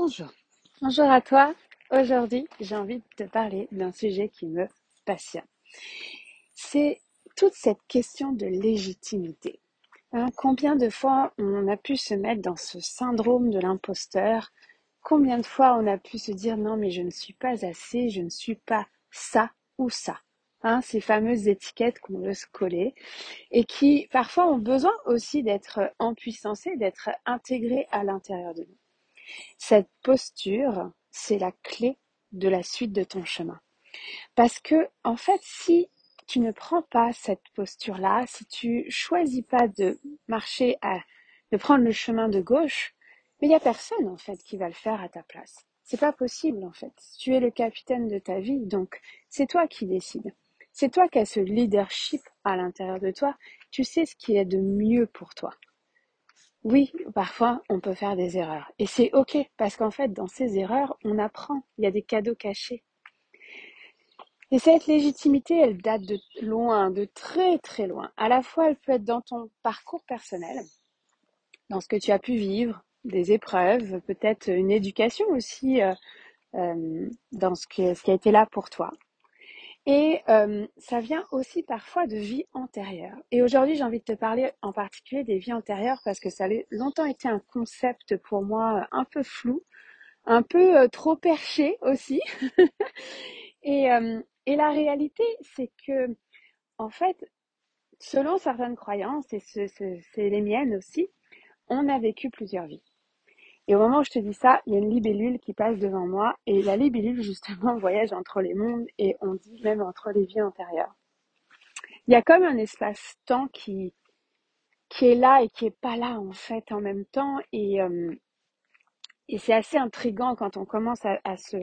Bonjour. À toi. Aujourd'hui, j'ai envie de te parler d'un sujet qui me passionne. C'est toute cette question de légitimité. Hein, combien de fois on a pu se mettre dans ce syndrome de l'imposteur? Combien de fois on a pu se dire non mais je ne suis pas assez, je ne suis pas ça ou ça? Hein, Ces fameuses étiquettes qu'on veut se coller et qui parfois ont besoin aussi d'être empuissancées, d'être intégrées à l'intérieur de nous. Cette posture, c'est la clé de la suite de ton chemin. Parce que, en fait, si tu ne prends pas cette posture-là, si tu choisis pas de marcher à, de prendre le chemin de gauche, mais il y a personne, en fait, qui va le faire à ta place. C'est pas possible, en fait. Tu es le capitaine de ta vie, donc c'est toi qui décides. C'est toi qui as ce leadership à l'intérieur de toi. Tu sais ce qui est de mieux pour toi. Oui, parfois on peut faire des erreurs. Et c'est ok, parce qu'en fait, dans ces erreurs, on apprend. Il y a des cadeaux cachés. Et cette légitimité, elle date de loin, de très très loin. À la fois, elle peut être dans ton parcours personnel, dans ce que tu as pu vivre, des épreuves, peut-être une éducation aussi, euh, euh, dans ce, ce qui a été là pour toi. Et euh, ça vient aussi parfois de vies antérieures. Et aujourd'hui, j'ai envie de te parler en particulier des vies antérieures parce que ça a longtemps été un concept pour moi un peu flou, un peu euh, trop perché aussi. euh, et la réalité, c'est que, en fait, selon certaines croyances, et c'est les miennes aussi, on a vécu plusieurs vies. Et au moment où je te dis ça, il y a une libellule qui passe devant moi. Et la libellule, justement, voyage entre les mondes et on dit même entre les vies antérieures. Il y a comme un espace-temps qui, qui est là et qui est pas là, en fait, en même temps. Et, euh, et c'est assez intriguant quand on commence à, se,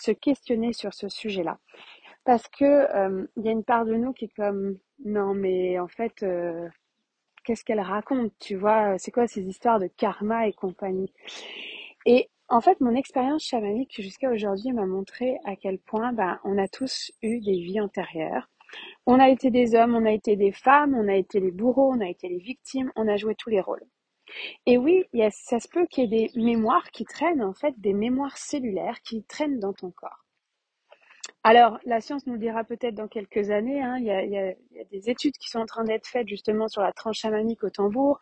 se, questionner sur ce sujet-là. Parce que euh, il y a une part de nous qui est comme, non, mais en fait, euh, qu'est-ce qu'elle raconte, tu vois, c'est quoi ces histoires de karma et compagnie. Et en fait, mon expérience chamanique jusqu'à aujourd'hui m'a montré à quel point ben, on a tous eu des vies antérieures. On a été des hommes, on a été des femmes, on a été les bourreaux, on a été les victimes, on a joué tous les rôles. Et oui, ça se peut qu'il y ait des mémoires qui traînent, en fait, des mémoires cellulaires qui traînent dans ton corps. Alors, la science nous le dira peut-être dans quelques années. Hein. Il, y a, des études qui sont en train d'être faites justement sur la tranche chamanique au tambour.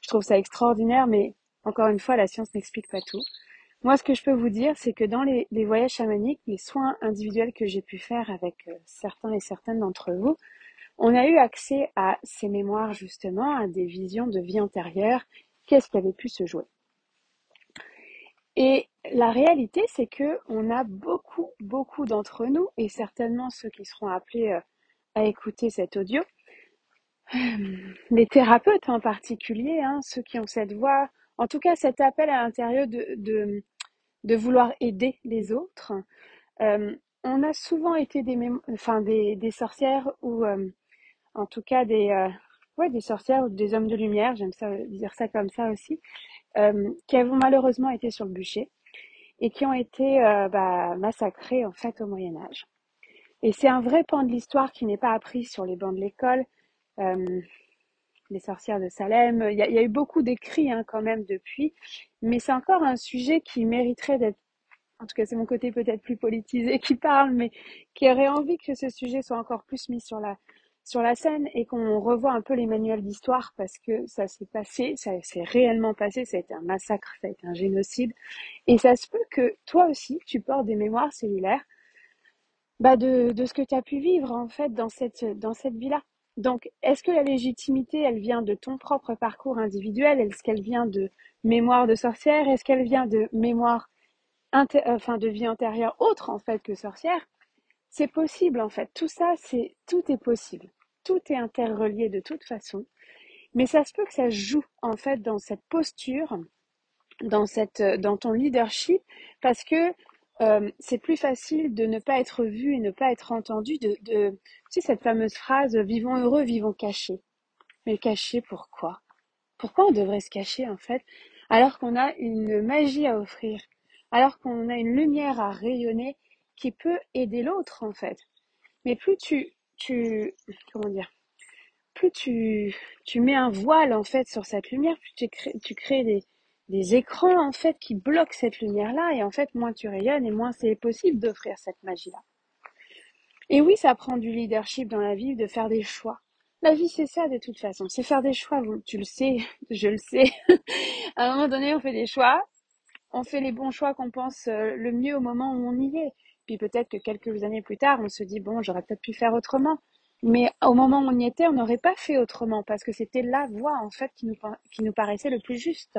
Je trouve ça extraordinaire, mais encore une fois, la science n'explique pas tout. Moi, ce que je peux vous dire, c'est que dans les, voyages chamaniques, les soins individuels que j'ai pu faire avec euh, certains et certaines d'entre vous, on a eu accès à ces mémoires justement, à des visions de vie antérieure, qu'est-ce qui avait pu se jouer? Et la réalité, c'est que on a beaucoup, beaucoup d'entre nous, et certainement ceux qui seront appelés euh, à écouter cet audio, les thérapeutes en particulier, hein, ceux qui ont cette voix, en tout cas cet appel à l'intérieur de, de, vouloir aider les autres. Euh, on a souvent été des, enfin, des, des sorcières ou euh, en tout cas des, ouais, des sorcières ou des hommes de lumière, j'aime ça dire ça comme ça aussi, euh, qui ont malheureusement été sur le bûcher et qui ont été euh, bah, massacrés en fait au Moyen Âge. Et c'est un vrai pan de l'histoire qui n'est pas appris sur les bancs de l'école. Euh, les sorcières de Salem, il y, a, eu beaucoup d'écrits hein, quand même depuis, mais c'est encore un sujet qui mériterait d'être, en tout cas c'est mon côté peut-être plus politisé qui parle, mais qui aurait envie que ce sujet soit encore plus mis sur la, sur la scène et qu'on revoit un peu les manuels d'histoire parce que ça s'est passé, ça s'est réellement passé, ça a été un massacre, ça a été un génocide. Et ça se peut que toi aussi, tu portes des mémoires cellulaires bah de, ce que tu as pu vivre en fait dans cette, dans cette vie-là. Donc, est-ce que la légitimité, elle vient de ton propre parcours individuel? Est-ce qu'elle vient de mémoire de sorcière? Est-ce qu'elle vient de mémoire, enfin de vie antérieure autre en fait que sorcière? C'est possible en fait. Tout ça, c'est tout est possible. Tout est interrelié de toute façon. Mais ça se peut que ça joue en fait dans cette posture, dans cette, dans ton leadership, parce que euh, c'est plus facile de ne pas être vu et ne pas être entendu. De, de tu sais cette fameuse phrase "vivons heureux, vivons cachés". Mais cachés pourquoi? Pourquoi on devrait se cacher en fait alors qu'on a une magie à offrir, alors qu'on a une lumière à rayonner qui peut aider l'autre en fait. Mais plus tu, tu, comment dire, plus tu, tu mets un voile en fait sur cette lumière, plus tu crées, tu crées des, des écrans en fait qui bloquent cette lumière-là et en fait moins tu rayonnes et moins c'est possible d'offrir cette magie-là. Et oui, ça prend du leadership dans la vie, de faire des choix. La vie, c'est ça de toute façon. C'est faire des choix. Tu le sais, je le sais. à un moment donné, on fait des choix. On fait les bons choix qu'on pense euh, le mieux au moment où on y est. Puis peut-être que quelques années plus tard, on se dit, bon, j'aurais peut-être pu faire autrement. Mais au moment où on y était, on n'aurait pas fait autrement parce que c'était la voie, en fait, qui nous, qui nous paraissait le plus juste.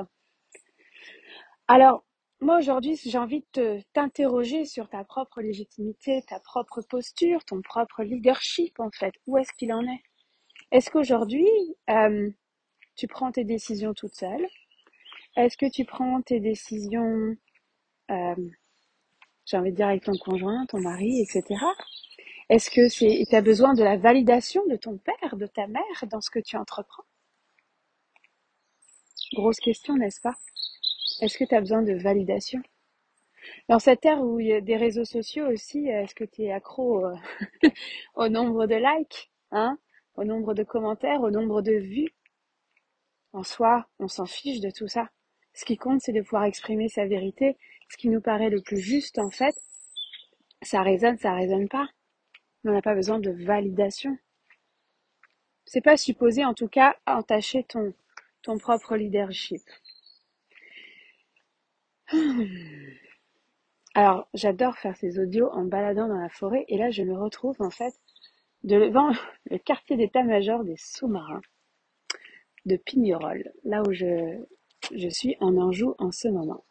Alors, moi aujourd'hui, j'ai envie de t'interroger sur ta propre légitimité, ta propre posture, ton propre leadership, en fait. Où est-ce qu'il en est? Est-ce qu'aujourd'hui, euh, tu prends tes décisions toute seule? Est-ce que tu prends tes décisions, euh, j'ai envie de dire avec ton conjoint, ton mari, etc. Est-ce que c'est, tu as besoin de la validation de ton père, de ta mère dans ce que tu entreprends? Grosse question, n'est-ce pas? Est-ce que tu as besoin de validation? Dans cette ère où il y a des réseaux sociaux aussi, est-ce que tu es accro au nombre de likes, hein? Au nombre de commentaires, au nombre de vues? En soi, on s'en fiche de tout ça. Ce qui compte, c'est de pouvoir exprimer sa vérité, ce qui nous paraît le plus juste en fait. Ça résonne, ça résonne pas. On n'a pas besoin de validation. C'est pas supposé, en tout cas, entacher ton, ton propre leadership. Alors, j'adore faire ces audios en baladant dans la forêt et là, je me retrouve en fait devant le quartier d'état-major des sous-marins de Pignerol, là où je, je suis en Anjou en ce moment.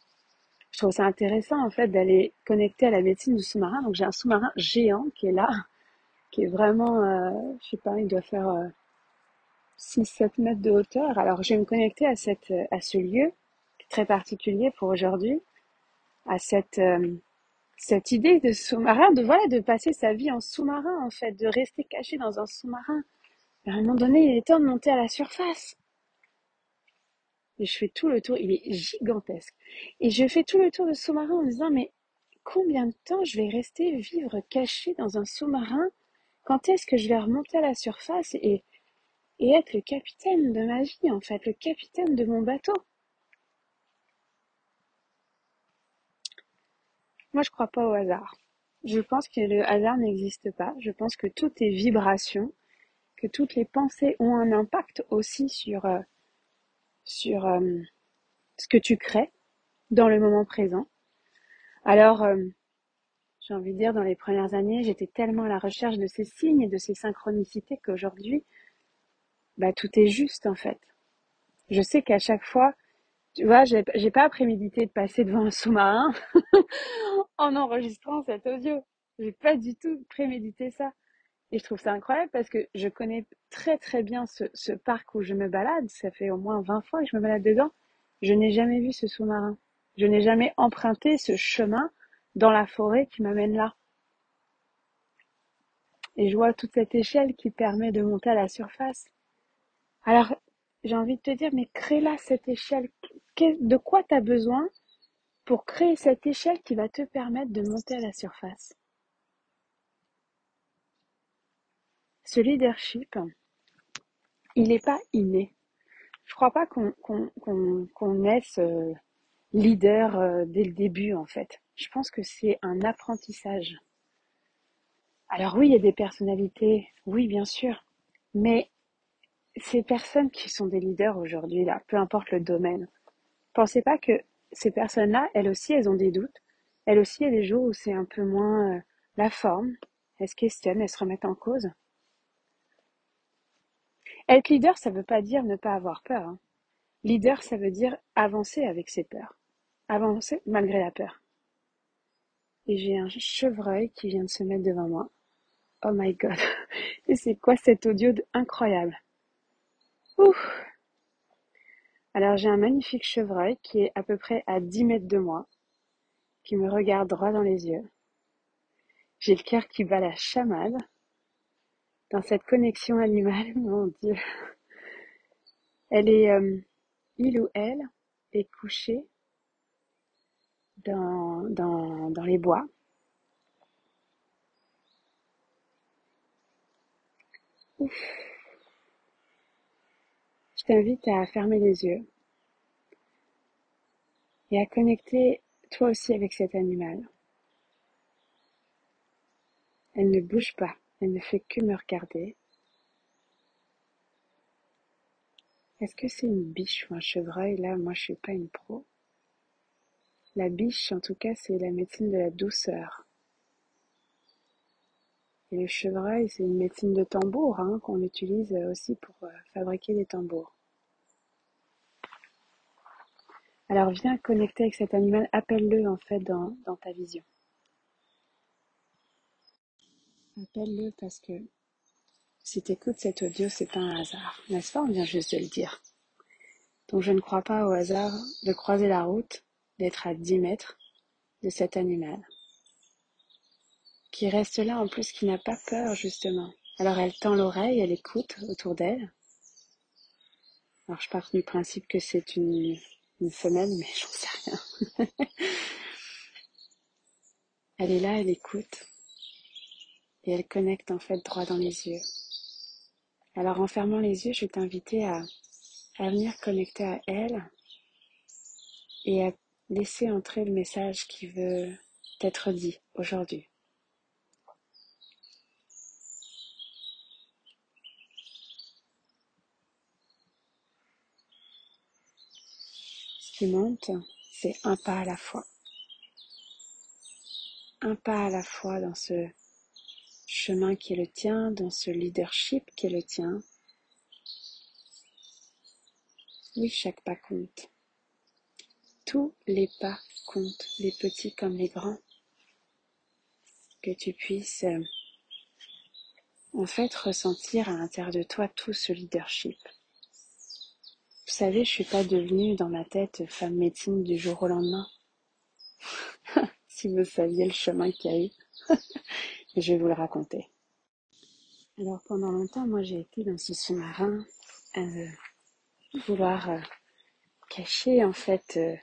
Je trouve ça intéressant en fait d'aller connecter à la médecine du sous-marin. Donc j'ai un sous-marin géant qui est là, qui est vraiment, euh, je sais pas, il doit faire euh, 6-7 mètres de hauteur. Alors je vais me connecter à, cette, à ce lieu très particulier pour aujourd'hui, à cette, euh, cette idée de sous-marin, de voilà, de passer sa vie en sous-marin en fait, de rester caché dans un sous-marin. À un moment donné, il est temps de monter à la surface. Je fais tout le tour, il est gigantesque. Et je fais tout le tour de sous-marin en me disant, mais combien de temps je vais rester vivre caché dans un sous-marin? Quand est-ce que je vais remonter à la surface et, être le capitaine de ma vie, en fait, le capitaine de mon bateau? Moi, je crois pas au hasard. Je pense que le hasard n'existe pas. Je pense que tout est vibration, que toutes les pensées ont un impact aussi sur, euh, sur euh, ce que tu crées dans le moment présent. Alors, euh, j'ai envie de dire, dans les premières années, j'étais tellement à la recherche de ces signes et de ces synchronicités qu'aujourd'hui, bah, tout est juste en fait. Je sais qu'à chaque fois, tu vois, j'ai, pas prémédité de passer devant un sous-marin en enregistrant cet audio. J'ai pas du tout prémédité ça. Et je trouve ça incroyable parce que je connais très très bien ce, parc où je me balade. Ça fait au moins 20 fois que je me balade dedans. Je n'ai jamais vu ce sous-marin. Je n'ai jamais emprunté ce chemin dans la forêt qui m'amène là. Et je vois toute cette échelle qui permet de monter à la surface. Alors, j'ai envie de te dire, mais crée-la cette échelle. De quoi tu as besoin pour créer cette échelle qui va te permettre de monter à la surface? Ce leadership, il n'est pas inné. Je crois pas qu'on naisse leader euh, dès le début en fait. Je pense que c'est un apprentissage. Alors oui, il y a des personnalités, oui bien sûr, mais ces personnes qui sont des leaders aujourd'hui là, peu importe le domaine, pensez pas que ces personnes-là, elles aussi, elles ont des doutes. Elles aussi, il y a des jours où c'est un peu moins euh, la forme. Elles se questionnent, elles se remettent en cause. Être leader, ça ne veut pas dire ne pas avoir peur. Hein. Leader, ça veut dire avancer avec ses peurs. Avancer malgré la peur. Et j'ai un chevreuil qui vient de se mettre devant moi. Oh my god. Et c'est quoi cet audio incroyable Ouf Alors j'ai un magnifique chevreuil qui est à peu près à 10 mètres de moi, qui me regarde droit dans les yeux. J'ai le cœur qui bat la chamade dans cette connexion animale, mon Dieu. Elle est, euh, il ou elle est couché dans, dans, dans les bois. Ouf. Je t'invite à fermer les yeux, et à connecter toi aussi avec cet animal. Elle ne bouge pas, elle ne fait que me regarder. Est-ce que c'est une biche ou un chevreuil? Là, moi, je suis pas une pro. La biche, en tout cas, c'est la médecine de la douceur. Et le chevreuil, c'est une médecine de tambour hein, qu'on utilise aussi pour euh, fabriquer des tambours. Alors viens connecter avec cet animal, appelle-le en fait dans ta vision. Appelle-le parce que si tu écoutes cet audio, c'est un hasard, n'est-ce pas? On vient juste de le dire. Donc je ne crois pas au hasard de croiser la route, d'être à 10 mètres de cet animal qui reste là en plus, qui n'a pas peur justement. Alors elle tend l'oreille, elle écoute autour d'elle. Alors je pars du principe que c'est une, une femelle, mais j'en sais rien. elle est là, elle écoute. Et elle connecte en fait droit dans les yeux. Alors en fermant les yeux, je vais t'inviter à, à venir connecter à elle et à laisser entrer le message qui veut être dit aujourd'hui. monte, c'est un pas à la fois. Un pas à la fois dans ce chemin qui le tien, dans ce leadership qui le tien. Oui, chaque pas compte. Tous les pas comptent, les petits comme les grands. Que tu puisses euh, en fait ressentir à l'intérieur de toi tout ce leadership. Vous savez, je suis pas devenue dans ma tête femme médecine du jour au lendemain. si vous saviez le chemin qu'il y a eu. je vais vous le raconter. Alors pendant longtemps, moi j'ai été dans ce sous-marin euh, vouloir euh, cacher en fait euh,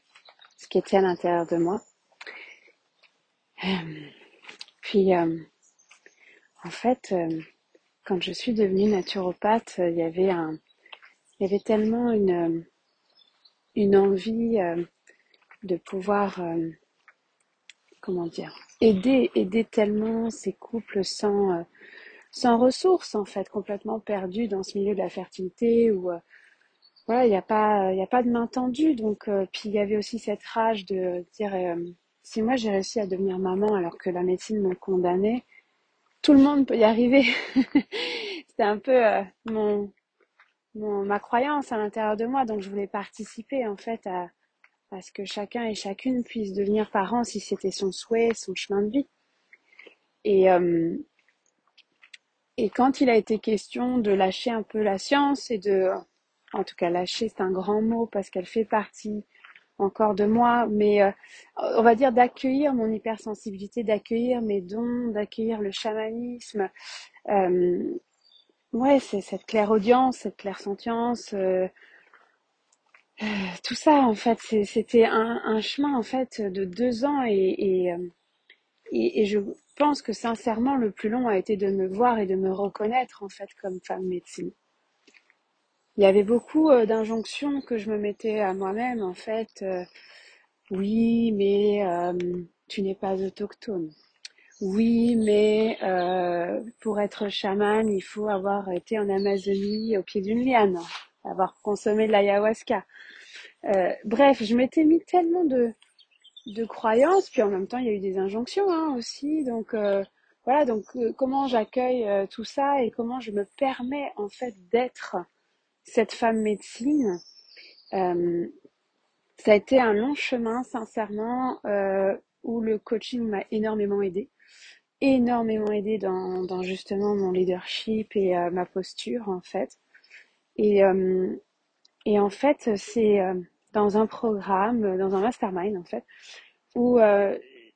ce qui était à l'intérieur de moi. puis en fait, quand je suis devenue naturopathe, il y avait un, il y avait tellement une, euh, une envie euh, de pouvoir, euh, comment dire, aider, aider tellement ces couples sans, sans ressources, en fait, complètement perdus dans ce milieu de la fertilité où, voilà, il n'y a pas, a pas de main tendue. Donc, puis il y avait aussi cette rage de dire, si moi j'ai réussi à devenir maman alors que la médecine me condamnait, tout le monde peut y arriver. C'était un peu mon, ma croyance à l'intérieur de moi. Donc je voulais participer en fait à, à ce que chacun et chacune puisse devenir parent si c'était son souhait, son chemin de vie. Et, euh, et quand il a été question de lâcher un peu la science et de, en tout cas lâcher c'est un grand mot parce qu'elle fait partie encore de moi, mais euh, on va dire d'accueillir mon hypersensibilité, d'accueillir mes dons, d'accueillir le chamanisme, euh, ouais, c'est cette claire audience, cette claire sentience, euh, tout ça en fait, c'était un, chemin en fait de deux ans et, euh, et, et, je pense que sincèrement le plus long a été de me voir et de me reconnaître en fait comme femme médecine. Il y avait beaucoup d'injonctions que je me mettais à moi-même en fait. oui, mais tu n'es pas autochtone. Oui, mais euh, pour être chaman, il faut avoir été en Amazonie au pied d'une liane, avoir consommé de l'ayahuasca. Euh, bref, je m'étais mis tellement de, de croyances, puis en même temps, il y a eu des injonctions hein, aussi. Donc euh, voilà, donc comment j'accueille tout ça et comment je me permets en fait d'être cette femme médecine. ça a été un long chemin, sincèrement, où le coaching m'a énormément aidé énormément aidé dans, dans justement mon leadership et euh, ma posture en fait. Et, euh, et en fait, c'est euh, dans un programme, dans un mastermind en fait, où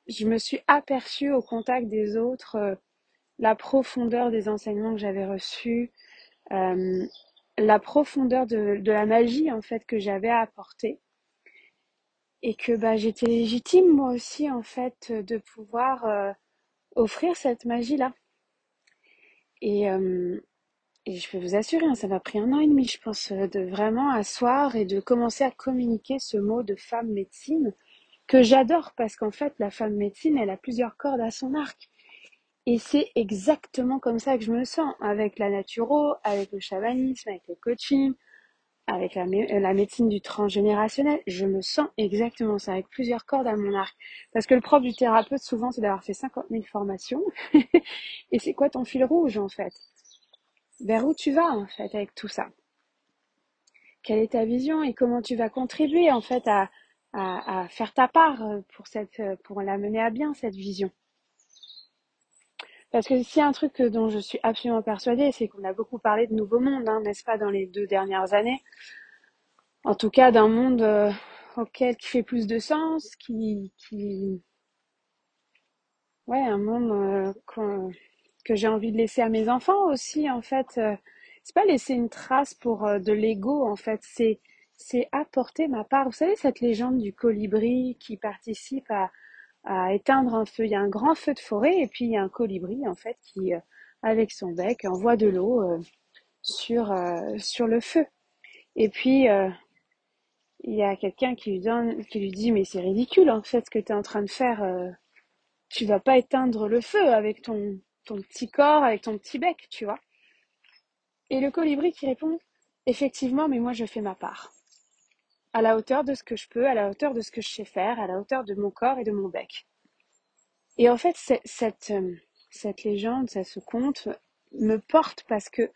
je me suis aperçue au contact des autres la profondeur des enseignements que j'avais reçus, la profondeur de, de, la magie en fait que j'avais à apporter et que bah, j'étais légitime moi aussi en fait de pouvoir offrir cette magie-là. Et, euh, Et je peux vous assurer, hein, ça m'a pris un an et demi, je pense, euh, de vraiment asseoir et de commencer à communiquer ce mot de femme médecine que j'adore parce qu'en fait, la femme médecine, elle a plusieurs cordes à son arc. Et c'est exactement comme ça que je me sens avec la naturo, avec le chamanisme, avec le coaching, avec la, la, médecine du transgénérationnel. Je me sens exactement ça, avec plusieurs cordes à mon arc. Parce que le propre du thérapeute, souvent, c'est d'avoir fait 50 000 formations. et c'est quoi ton fil rouge, en fait? Vers où tu vas en fait avec tout ça? Quelle est ta vision et comment tu vas contribuer en fait à, à, faire ta part euh, pour cette euh, pour la mener à bien cette vision? Parce que s'il y a un truc dont je suis absolument persuadée, c'est qu'on a beaucoup parlé de nouveau monde, hein, n'est-ce pas, dans les deux dernières années? En tout cas, d'un monde euh, auquel qui fait plus de sens, qui, qui, ouais, un monde que j'ai envie de laisser à mes enfants aussi en fait euh, c'est pas laisser une trace pour euh, de l'ego en fait c'est c'est apporter ma part. Vous savez cette légende du colibri qui participe à, à éteindre un feu. Il y a un grand feu de forêt et puis il y a un colibri en fait qui euh, avec son bec envoie de l'eau sur sur le feu. Et puis il y a quelqu'un qui lui donne qui lui dit mais c'est ridicule en fait ce que tu es en train de faire tu vas pas éteindre le feu avec ton ton petit corps, avec ton petit bec, tu vois. Et le colibri qui répond, effectivement, mais moi je fais ma part. À la hauteur de ce que je peux, à la hauteur de ce que je sais faire, à la hauteur de mon corps et de mon bec. Et en fait, cette, euh, cette légende, se conte, me porte parce que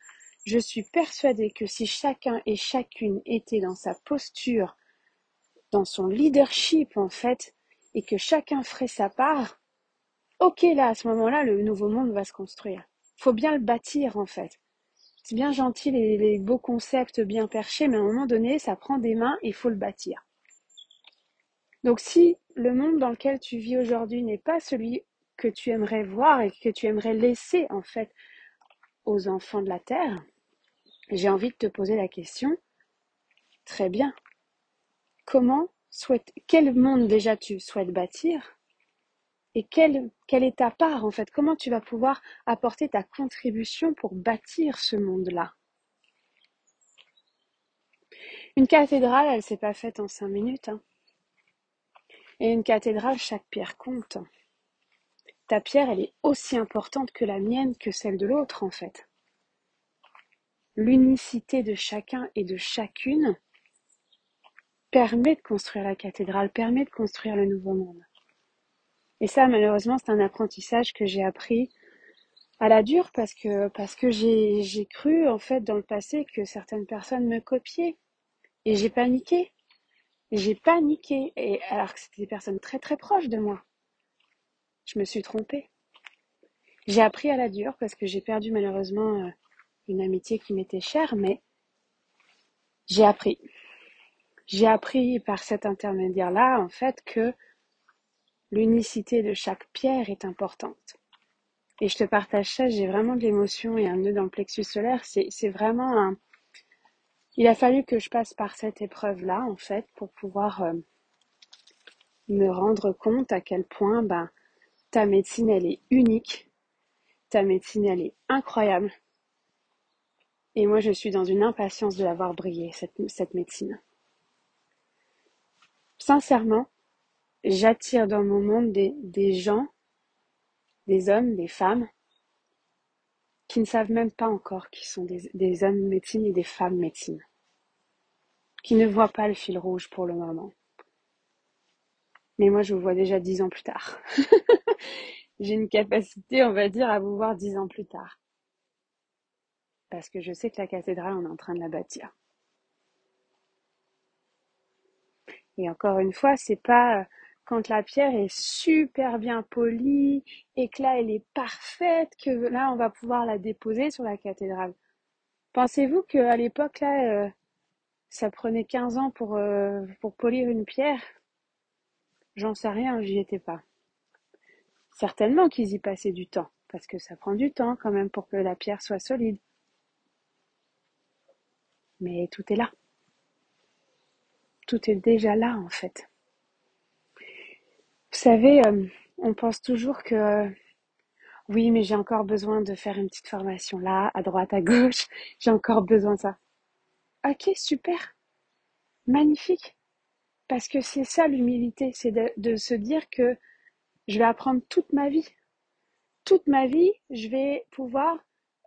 je suis persuadée que si chacun et chacune était dans sa posture, dans son leadership en fait, et que chacun ferait sa part, Ok, là, à ce moment-là, le nouveau monde va se construire. Faut bien le bâtir, en fait. C'est bien gentil les, beaux concepts bien perchés, mais à un moment donné, ça prend des mains et il faut le bâtir. Donc si le monde dans lequel tu vis aujourd'hui n'est pas celui que tu aimerais voir et que tu aimerais laisser en fait aux enfants de la Terre, j'ai envie de te poser la question, très bien, comment souhaite, quel monde déjà tu souhaites bâtir? Et quelle, est ta part en fait? Comment tu vas pouvoir apporter ta contribution pour bâtir ce monde-là? Une cathédrale, elle s'est pas faite en cinq minutes. Hein. Et une cathédrale, chaque pierre compte. Ta pierre, elle est aussi importante que la mienne, que celle de l'autre en fait. L'unicité de chacun et de chacune permet de construire la cathédrale, permet de construire le nouveau monde. Et ça, malheureusement, c'est un apprentissage que j'ai appris à la dure parce que, parce que j'ai, cru, en fait, dans le passé que certaines personnes me copiaient. Et j'ai paniqué. J'ai paniqué. Et alors que c'était des personnes très très proches de moi. Je me suis trompée. J'ai appris à la dure parce que j'ai perdu malheureusement euh, une amitié qui m'était chère, mais j'ai appris. J'ai appris par cet intermédiaire-là, en fait, que L'unicité de chaque pierre est importante. Et je te partage ça, j'ai vraiment de l'émotion et un nœud dans le plexus solaire. C'est vraiment un... Il a fallu que je passe par cette épreuve-là, en fait, pour pouvoir euh, me rendre compte à quel point ben, ta médecine, elle est unique. Ta médecine, elle est incroyable. Et moi, je suis dans une impatience de l'avoir brillée, cette, cette médecine. Sincèrement, j'attire dans mon monde des, des gens, des hommes, des femmes, qui ne savent même pas encore qui sont des, des hommes médecine et des femmes médecine, qui ne voient pas le fil rouge pour le moment. Mais moi, je vous vois déjà dix ans plus tard. J'ai une capacité, on va dire, à vous voir dix ans plus tard. Parce que je sais que la cathédrale, on est en train de la bâtir. Et encore une fois, c'est pas quand la pierre est super bien polie et que là elle est parfaite, que là on va pouvoir la déposer sur la cathédrale. Pensez-vous qu'à l'époque là, euh, ça prenait 15 ans pour, euh, pour polir une pierre? J'en sais rien, j'y étais pas. Certainement qu'ils y passaient du temps, parce que ça prend du temps quand même pour que la pierre soit solide. Mais tout est là. Tout est déjà là en fait. Vous savez, euh, on pense toujours que Oui, mais j'ai encore besoin de faire une petite formation là, à droite, à gauche. J'ai encore besoin de ça. Ok, super. Magnifique. Parce que c'est ça l'humilité, c'est de, se dire que je vais apprendre toute ma vie. Toute ma vie, je vais pouvoir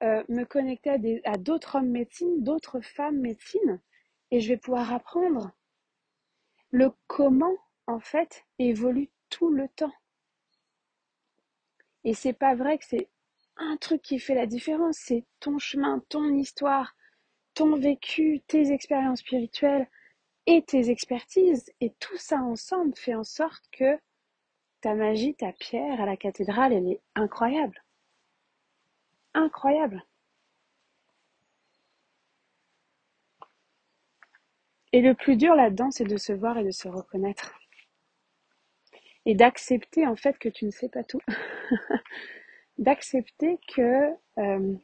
euh, me connecter à d'autres hommes médecine, d'autres femmes médecine, et je vais pouvoir apprendre. Le comment, en fait, évolue tout le temps. Et c'est pas vrai que c'est un truc qui fait la différence, c'est ton chemin, ton histoire, ton vécu, tes expériences spirituelles et tes expertises. Et tout ça ensemble fait en sorte que ta magie, ta pierre à la cathédrale, elle est incroyable. Incroyable. Et le plus dur là-dedans, c'est de se voir et de se reconnaître. Et d'accepter en fait que tu ne sais pas tout. d'accepter que euh,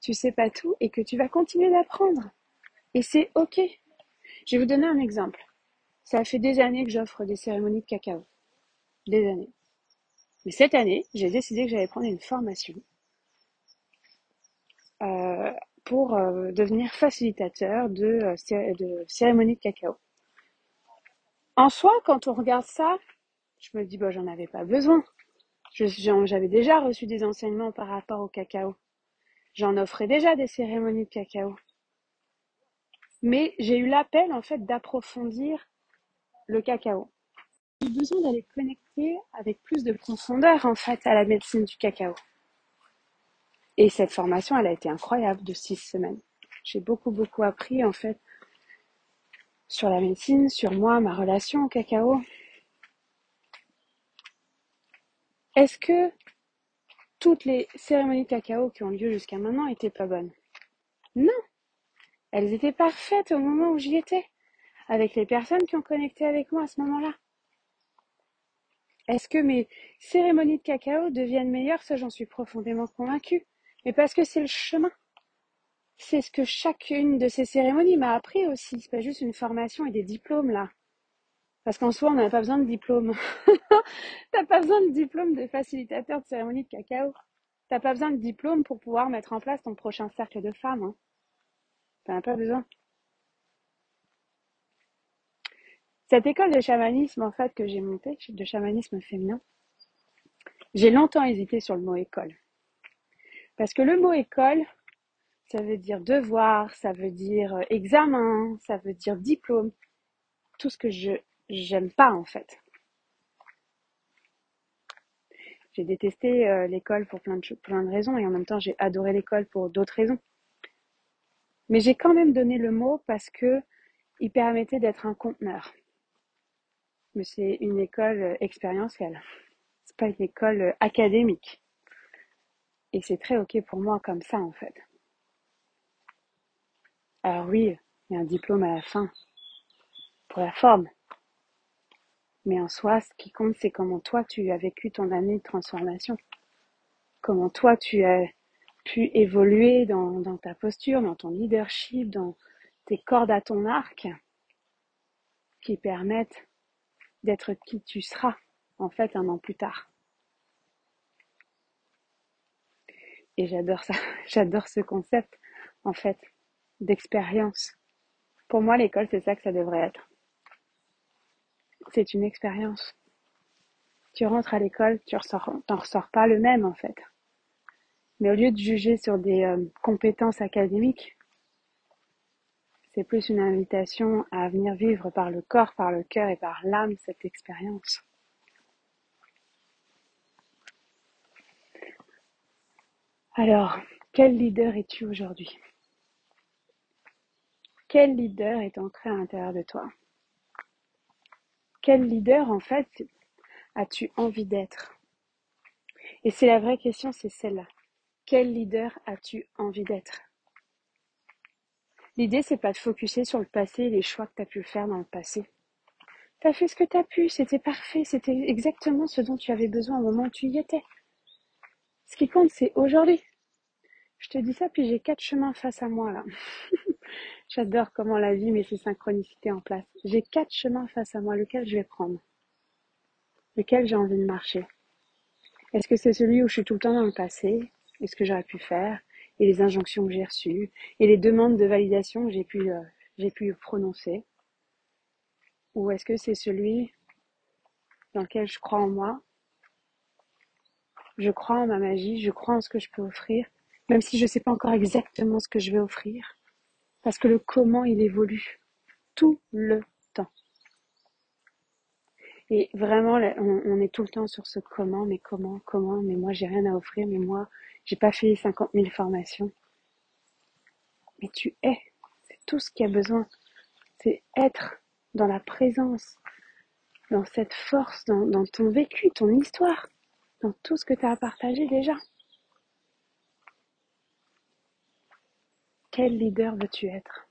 tu sais pas tout et que tu vas continuer d'apprendre. Et c'est ok. Je vais vous donner un exemple. Ça fait des années que j'offre des cérémonies de cacao. Des années. Mais cette année, j'ai décidé que j'allais prendre une formation euh, pour euh, devenir facilitateur euh, de cérémonies de cacao. En soi, quand on regarde ça, je me dis, j'en avais pas besoin. J'avais déjà reçu des enseignements par rapport au cacao. J'en offrais déjà des cérémonies de cacao. Mais j'ai eu l'appel, en fait, d'approfondir le cacao. J'ai besoin d'aller connecter avec plus de profondeur, en fait, à la médecine du cacao. Et cette formation, elle a été incroyable de six semaines. J'ai beaucoup, beaucoup appris, en fait, sur la médecine, sur moi, ma relation au cacao. Est-ce que toutes les cérémonies de cacao qui ont lieu jusqu'à maintenant étaient pas bonnes? Non. Elles étaient parfaites au moment où j'y étais, avec les personnes qui ont connecté avec moi à ce moment-là. Est-ce que mes cérémonies de cacao deviennent meilleures? Ça, j'en suis profondément convaincue. Mais parce que c'est le chemin. C'est ce que chacune de ces cérémonies m'a appris aussi. C'est pas juste une formation et des diplômes, là. Parce qu'en soi, on n'a pas besoin de diplôme. T'as pas besoin de diplôme de facilitateur de cérémonie de cacao. T'as pas besoin de diplôme pour pouvoir mettre en place ton prochain cercle de femmes. Hein. T'en as pas besoin. Cette école de chamanisme, en fait, que j'ai montée, de chamanisme féminin, j'ai longtemps hésité sur le mot école. Parce que le mot école, ça veut dire devoir, ça veut dire euh, examen, ça veut dire diplôme. Tout ce que je j'aime pas en fait. J'ai détesté euh, l'école pour plein de, plein de raisons et en même temps j'ai adoré l'école pour d'autres raisons. Mais j'ai quand même donné le mot parce que il permettait d'être un conteneur. Mais c'est une école euh, expérientielle. C'est pas une école euh, académique. Et c'est très ok pour moi comme ça en fait. Alors oui, il y a un diplôme à la fin pour la forme. Mais en soi, ce qui compte, c'est comment toi tu as vécu ton année de transformation. Comment toi tu as pu évoluer dans, ta posture, dans ton leadership, dans tes cordes à ton arc, qui permettent d'être qui tu seras, en fait, un an plus tard. Et j'adore ça, j'adore ce concept, en fait, d'expérience. Pour moi, l'école, c'est ça que ça devrait être c'est une expérience. Tu rentres à l'école, tu ressors, ressors pas le même en fait. Mais au lieu de juger sur des euh, compétences académiques, c'est plus une invitation à venir vivre par le corps, par le cœur et par l'âme cette expérience. Alors, quel leader es-tu aujourd'hui? Quel leader est ancré à l'intérieur de toi? Quel leader, en fait, as-tu envie d'être? Et c'est la vraie question, c'est celle-là. Quel leader as-tu envie d'être? L'idée, c'est pas de focuser sur le passé et les choix que tu as pu faire dans le passé. Tu as fait ce que tu as pu, c'était parfait, c'était exactement ce dont tu avais besoin au moment où tu y étais. Ce qui compte, c'est aujourd'hui. Je te dis ça, puis j'ai quatre chemins face à moi, là. J'adore comment la vie met ses synchronicités en place. J'ai quatre chemins face à moi, lequel je vais prendre? Lequel j'ai envie de marcher? Est-ce que c'est celui où je suis tout le temps dans le passé? Et ce que j'aurais pu faire? Et les injonctions que j'ai reçues? Et les demandes de validation que j'ai pu, euh, j'ai pu prononcer? Ou est-ce que c'est celui dans lequel je crois en moi? Je crois en ma magie, je crois en ce que je peux offrir, même si je ne sais pas encore exactement ce que je vais offrir, parce que le comment il évolue tout le temps. Et vraiment, on, est tout le temps sur ce comment, mais comment, comment, mais moi j'ai rien à offrir, mais moi j'ai pas fait 50 000 formations. Mais tu es, c'est tout ce qu'il y a besoin. C'est être dans la présence, dans cette force, dans, dans ton vécu, ton histoire, dans tout ce que tu as à partager déjà. Quel leader veux-tu être?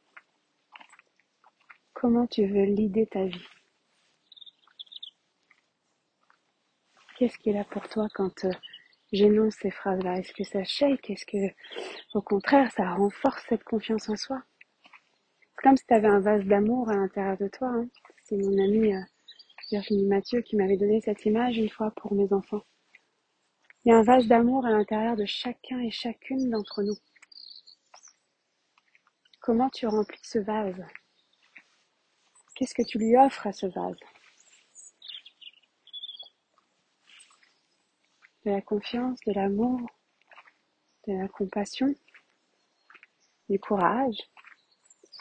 Comment tu veux leader ta vie? Qu'est-ce qui est là pour toi quand euh, j'énonce ces phrases-là? Est-ce que ça shake? Est-ce que, au contraire, ça renforce cette confiance en soi? C'est comme si tu avais un vase d'amour à l'intérieur de toi. Hein. C'est mon ami euh, Virginie Mathieu qui m'avait donné cette image une fois pour mes enfants. Il y a un vase d'amour à l'intérieur de chacun et chacune d'entre nous. Comment tu remplis ce vase? Qu'est-ce que tu lui offres à ce vase? De la confiance, de l'amour, de la compassion, du courage,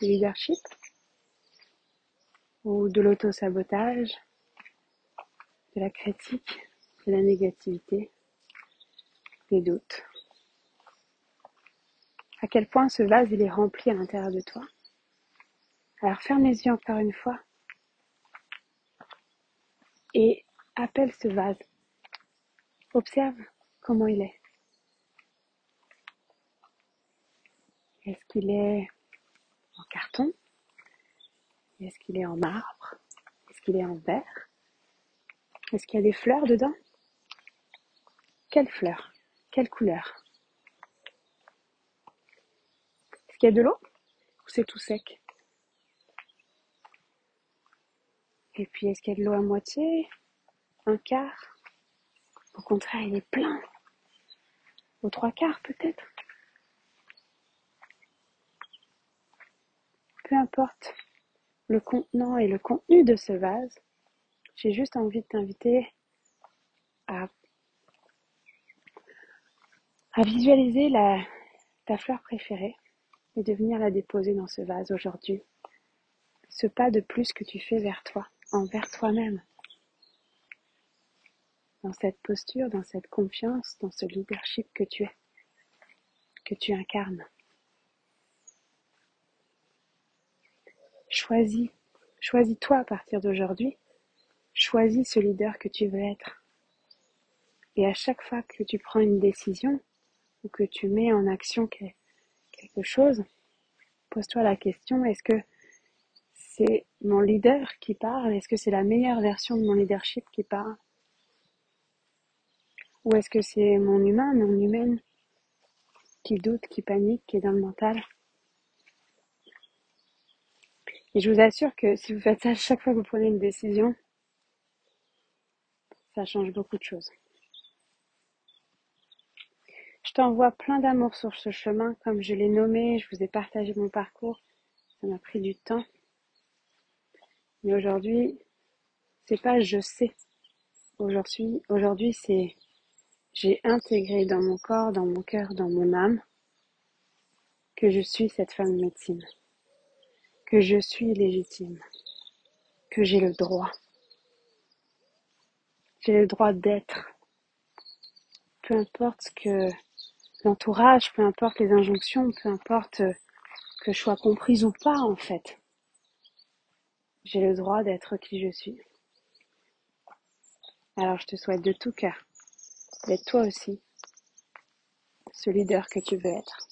du leadership ou de l'auto-sabotage, de la critique, de la négativité, des doutes? À quel point ce vase il est rempli à l'intérieur de toi. Alors ferme les yeux encore une fois. Et appelle ce vase. Observe comment il est. Est-ce qu'il est en carton? Est-ce qu'il est en marbre? Est-ce qu'il est en verre Est-ce qu'il y a des fleurs dedans? Quelles fleurs Quelle couleur? Qu'il y a de l'eau Ou c'est tout sec? Et puis est-ce qu'il y a de l'eau à moitié? Un quart? Au contraire, il est plein. Aux trois quarts peut-être? Peu importe. Le contenant et le contenu de ce vase, j'ai juste envie de t'inviter à, à visualiser la, ta fleur préférée et de venir la déposer dans ce vase aujourd'hui. Ce pas de plus que tu fais vers toi, envers toi-même dans cette posture, dans cette confiance, dans ce leadership que tu es, que tu incarnes. Choisis, choisis-toi à partir d'aujourd'hui, choisis ce leader que tu veux être. Et à chaque fois que tu prends une décision ou que tu mets en action chose, pose-toi la question, est-ce que c'est mon leader qui parle? Est-ce que c'est la meilleure version de mon leadership qui parle? Ou est-ce que c'est mon humain, mon humaine qui doute, qui panique, qui est dans le mental? Et je vous assure que si vous faites ça chaque fois que vous prenez une décision, ça change beaucoup de choses. Je t'envoie plein d'amour sur ce chemin, comme je l'ai nommé, je vous ai partagé mon parcours, ça m'a pris du temps. Mais aujourd'hui, c'est pas je sais. Aujourd'hui, aujourd'hui c'est j'ai intégré dans mon corps, dans mon cœur, dans mon âme, que je suis cette femme médecine, que je suis légitime, que j'ai le droit. J'ai le droit d'être. Peu importe que l'entourage, peu importe les injonctions, peu importe que je sois comprise ou pas en fait. J'ai le droit d'être qui je suis. Alors je te souhaite de tout cœur d'être toi aussi ce leader que tu veux être.